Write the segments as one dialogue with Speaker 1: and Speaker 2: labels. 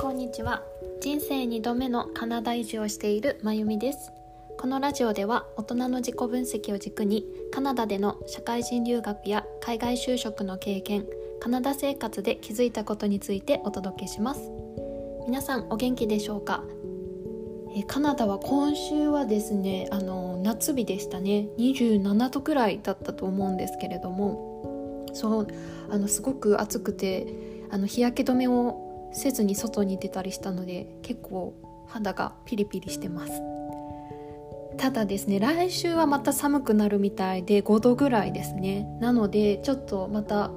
Speaker 1: こんにちは。人生2度目のカナダ移住をしているまゆみです。このラジオでは大人の自己分析を軸にカナダでの社会人留学や海外就職の経験カナダ生活で気づいたことについてお届けします。皆さんお元気でしょうか？えカナダは今週はですねあの夏日でしたね。27度くらいだったと思うんですけれども。そうあのすごく暑くてあの日焼け止めをせずに外に出たりしたので結構肌がピリピリしてます。ただですね来週はまた寒くなるみたいで5度ぐらいですね。なのでちょっとまた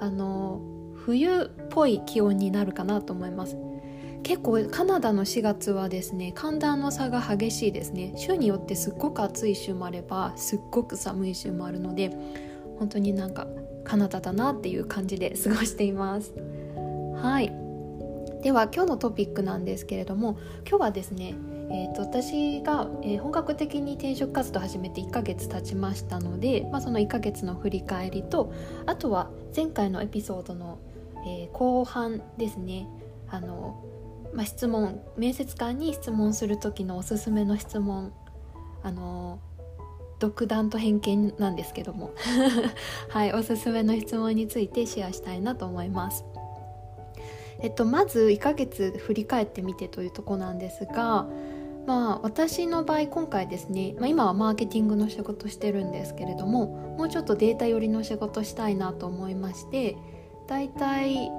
Speaker 1: あの冬っぽい気温になるかなと思います。結構カナダの4月はですね寒暖の差が激しいですね。週によってすっごく暑い週もあればすっごく寒い週もあるので本当になんかカナダだなっていう感じで過ごしています。はい。では今日のトピックなんですけれども今日はですねえーと、私が、えー、本格的に転職活動を始めて1ヶ月経ちましたので、まあ、その1ヶ月の振り返りとあとは前回のエピソードの、えー、後半ですね。あのまあ、質問面接官に質問する時のおすすめの質問あの独断と偏見なんですけども はいおすすめの質問についてシェアしたいなと思います。えっとまず1ヶ月振り返ってみてというとこなんですがまあ私の場合今回ですね、まあ、今はマーケティングの仕事してるんですけれどももうちょっとデータ寄りの仕事したいなと思いましてだいたい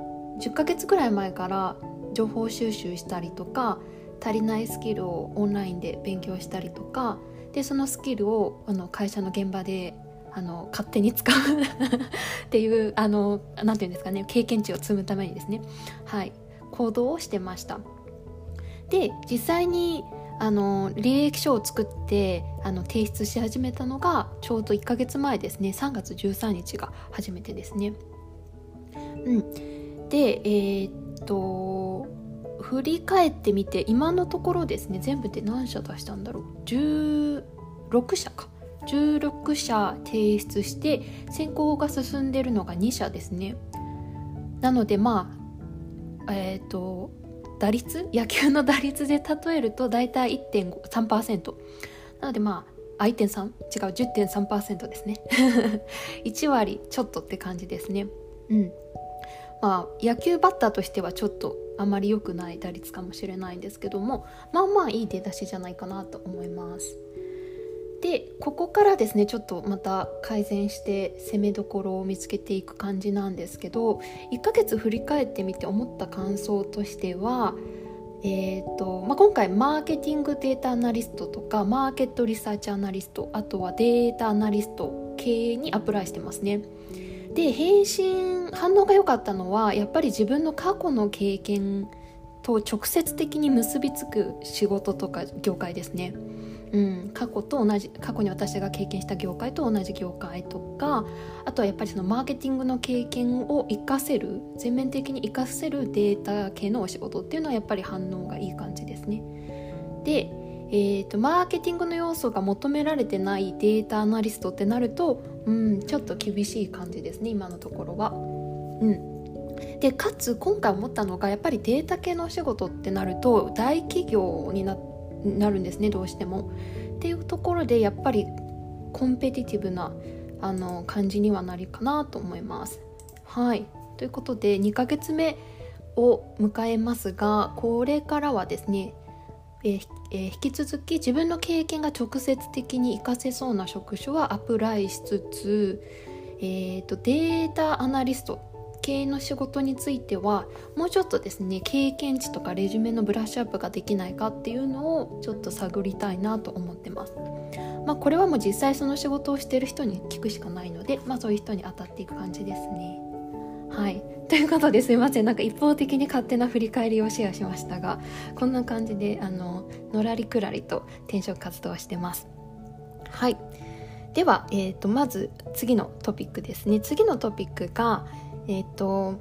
Speaker 1: 10ヶ月ぐらい前から情報収集したりとか足りないスキルをオンラインで勉強したりとかでそのスキルをあの会社の現場であの勝手に使う。っていうあのなていうんですかね。経験値を積むためにですね。はい。行動をしてました。で実際にあの履歴書を作ってあの提出し始めたのがちょうど1ヶ月前ですね。3月13日が初めてですね。うん。でえー、と振り返ってみて今のところですね。全部で何社出したんだろう。16社か。16社提出して選考が進んでるのが2社ですね。なのでまあえっ、ー、と打率野球の打率で例えると大体1.3%なのでまああ1.3違う10.3%ですね。1割ちょっとって感じですね。うん。まあ、野球バッターとしてはちょっとあまり良くない打率かもしれないんですけどもまあまあいい出だしじゃないかなと思います。でここからですねちょっとまた改善して攻めどころを見つけていく感じなんですけど1ヶ月振り返ってみて思った感想としては、えーとまあ、今回マーケティングデータアナリストとかマーケットリサーチアナリストあとはデータアナリスト系にアプライしてますね。で返信反応が良かったのはやっぱり自分の過去の経験と直接的に結びつく仕事とか業界ですね。うん、過去と同じ過去に私が経験した業界と同じ業界とかあとはやっぱりそのマーケティングの経験を活かせる全面的に活かせるデータ系のお仕事っていうのはやっぱり反応がいい感じですね。でえーと、マーケティングの要素が求められてないデータアナリストってなると、うん、ちょっと厳しい感じですね今のところは。うん、でかつ今回思ったのがやっぱりデータ系のお仕事ってなると大企業になってなるんですねどうしても。っていうところでやっぱりコンペティティブなあの感じにはなりかなと思います。はいということで2ヶ月目を迎えますがこれからはですねええ、引き続き自分の経験が直接的に活かせそうな職種はアプライしつつ、えーと、データアナリスト系の仕事についてはもうちょっとですね経験値とかレジュメのブラッシュアップができないかっていうのをちょっと探りたいなと思ってます。まあ、これはもう実際その仕事をしてる人に聞くしかないので、まあ、そういう人に当たっていく感じですね。はい。ということですいません。なんか一方的に勝手な振り返りをシェアしましたがこんな感じであののらりくらりと転職活動をしてます。はい。では、えーと、まず次のトピックですね。次のトピックがえっ、と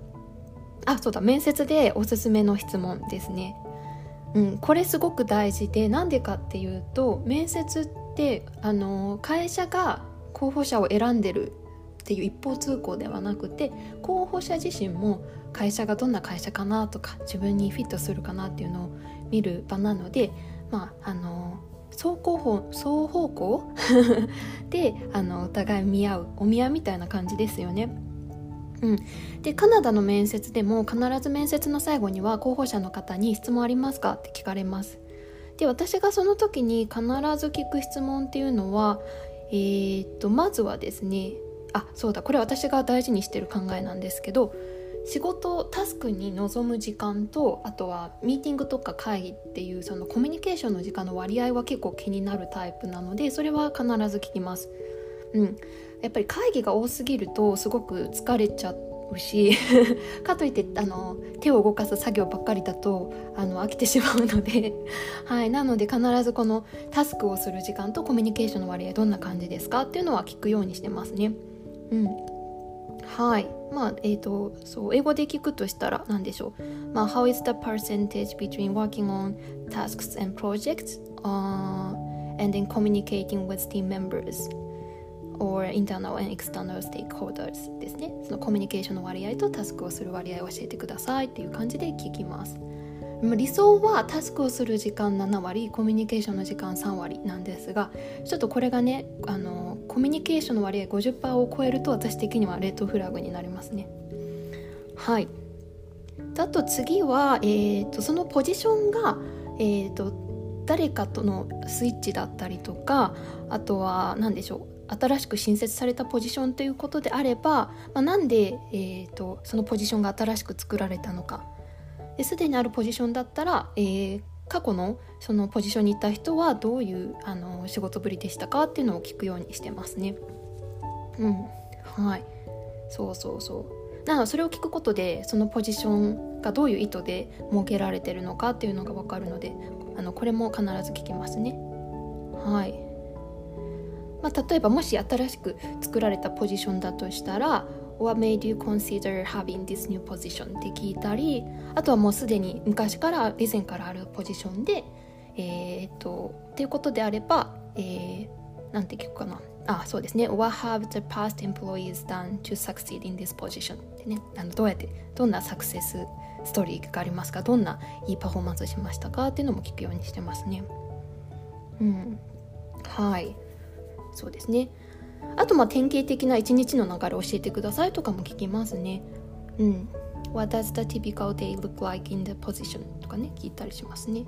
Speaker 1: あそうだ面接でおすすめの質問ですねうん、これすごく大事でなんでかっていうと面接ってあの会社が候補者を選んでるっていう一方通行ではなくて候補者自身も会社がどんな会社かなとか自分にフィットするかなっていうのを見る場なのでまああの双方向双方向？であのお互い見合うお見合いみたいな感じですよね。うん、でカナダの面接でも必ず面接の最後には候補者の方に「質問ありますか?」って聞かれます。で私がその時に必ず聞く質問っていうのは、えー、っとまずはですねあそうだこれ私が大事にしてる考えなんですけど仕事タスクに臨む時間とあとはミーティングとか会議っていうそのコミュニケーションの時間の割合は結構気になるタイプなのでそれは必ず聞きます。うん、やっぱり会議が多すぎるとすごく疲れちゃうし かといってあの手を動かす作業ばっかりだとあの飽きてしまうので、はい、なので必ずこのタスクをする時間とコミュニケーションの割合どんな感じですかっていうのは聞くようにしてますね。うん。はい。まあえーと、そう英語で聞くとしたら何でしょう、まあ、How is the percentage between working on tasks and projects、uh, and then communicating with team members. Or internal and external stakeholders ですね。そのコミュニケーションの割合とタスクをする割合を教えてくださいっていう感じで聞きます。理想はタスクをする時間7割コミュニケーションの時間3割なんですがちょっとこれがねあのコミュニケーションの割合50%を超えると私的にはレッドフラグになりますね。はい。あと次は、えーと、そのポジションが、えーと、と誰かとのスイッチだったりとかあとは何でしょう新しく新設されたポジションということであれば、まあ、なんで、えーと、そのポジションが新しく作られたのか。すでにあるポジションだったら、えー、過去のそのポジションにいた人はどういうあの仕事ぶりでしたかっていうのを聞くようにしてますね。うん。はい。そうそうそう。なのそれを聞くことでそのポジションがどういう意図で設けられてるのかっていうのが分かるのであのこれも必ず聞きますね。はい。まあ、例えばもし新しく作られたポジションだとしたら What made you consider having this new position? って聞いたりあとはもうすでに昔から以前からあるポジションでえー、っとっていうことであれば、えー、なんて聞くかな。あそうですね。What have the past employees done to succeed in this position? ってね。あのどうやってどんなサクセスストーリーがありますか？どんないいパフォーマンスしましたか？っていうのも聞くようにしてますね。うん。はい。そうですね。あとまあ典型的な一日の流れ教えてくださいとかも聞きますね。うん。What does the typical day look like in the position? とかね聞いたりしますね。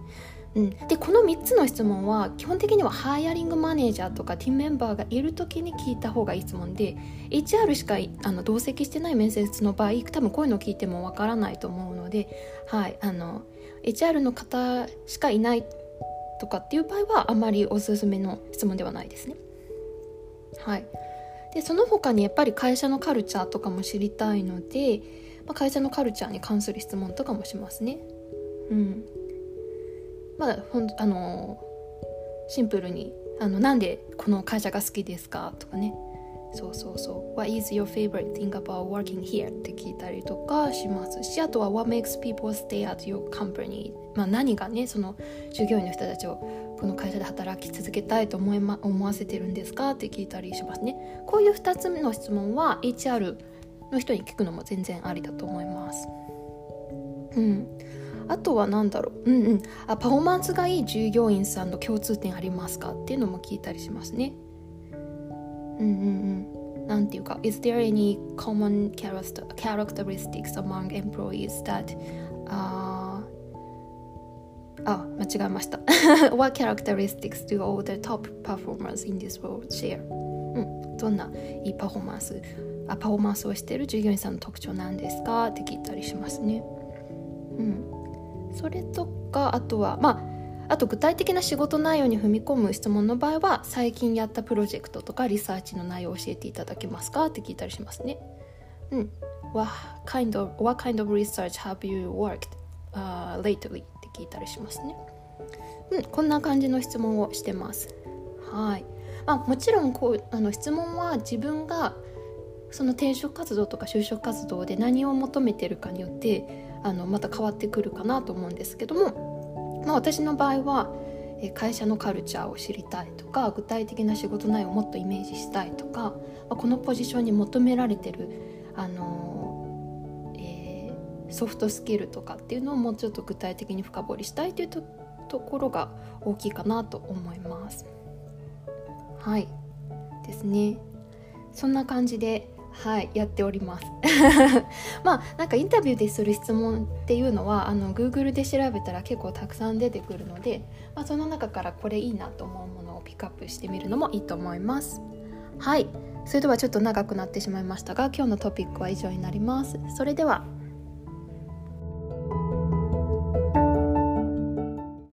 Speaker 1: うん、でこの3つの質問は基本的にはハイアリングマネージャーとかティーメンバーがいる時に聞いた方がいい質問で HR しかあの同席してない面接の場合多分こういうのを聞いてもわからないと思うので、はい、あの HR の方しかいないとかっていう場合はあまりおすすめの質問ではないですね。はい、でその他にやっぱり会社のカルチャーとかも知りたいので、まあ、会社のカルチャーに関する質問とかもしますね。うんまあ、ほんあのシンプルにあの「なんでこの会社が好きですか?」とかねそうそうそう「What is your favorite thing about working here?」って聞いたりとかしますしあとは「What makes people stay at your company?」まあ何がねその従業員の人たちをこの会社で働き続けたいと思い、ま、思わせてるんですか？って聞いたりしますね。こういう2つ目の質問は HR の人に聞くのも全然ありだと思います。うん。あとは何だろう。うんうん。あパフォーマンスがいい従業員さんの共通点ありますか？っていうのも聞いたりしますね。うんうんうんなんていうか Is there any common characteristics among employees that、uh, あ間違えました What characteristics do all the top performers in this world share? うん、どんないいパフォーマンスあパフォーマンスをしている従業員さんの特徴なんですかって聞いたりしますね。うん、それとかあとはまああと具体的な仕事内容に踏み込む質問の場合は最近やったプロジェクトとかリサーチの内容を教えていただけますか？って聞いたりしますね。うん。What kind of, what kind of research have you worked、uh, lately? って聞いたりしますね。うん、こんな感じの質問をしてます。はい。まあ、もちろんこうあの質問は自分がその転職活動とか就職活動で何を求めてるかによってあのまた変わってくるかなと思うんですけども、まあ、私の場合は、会社のカルチャーを知りたいとか具体的な仕事内容をもっとイメージしたいとかこのポジションに求められてるあの、えー、ソフトスキルとかっていうのをもうちょっと具体的に深掘りしたいというとところが大きいかなと思います。はいですねそんな感じではいやっております。まあなんかインタビューでする質問っていうのはあの Google で調べたら結構たくさん出てくるので、まあ、その中からこれいいなと思うものをピックアップしてみるのもいいと思います。はい。それではちょっと長くなってしまいましたが今日のトピックは以上になります。それでは。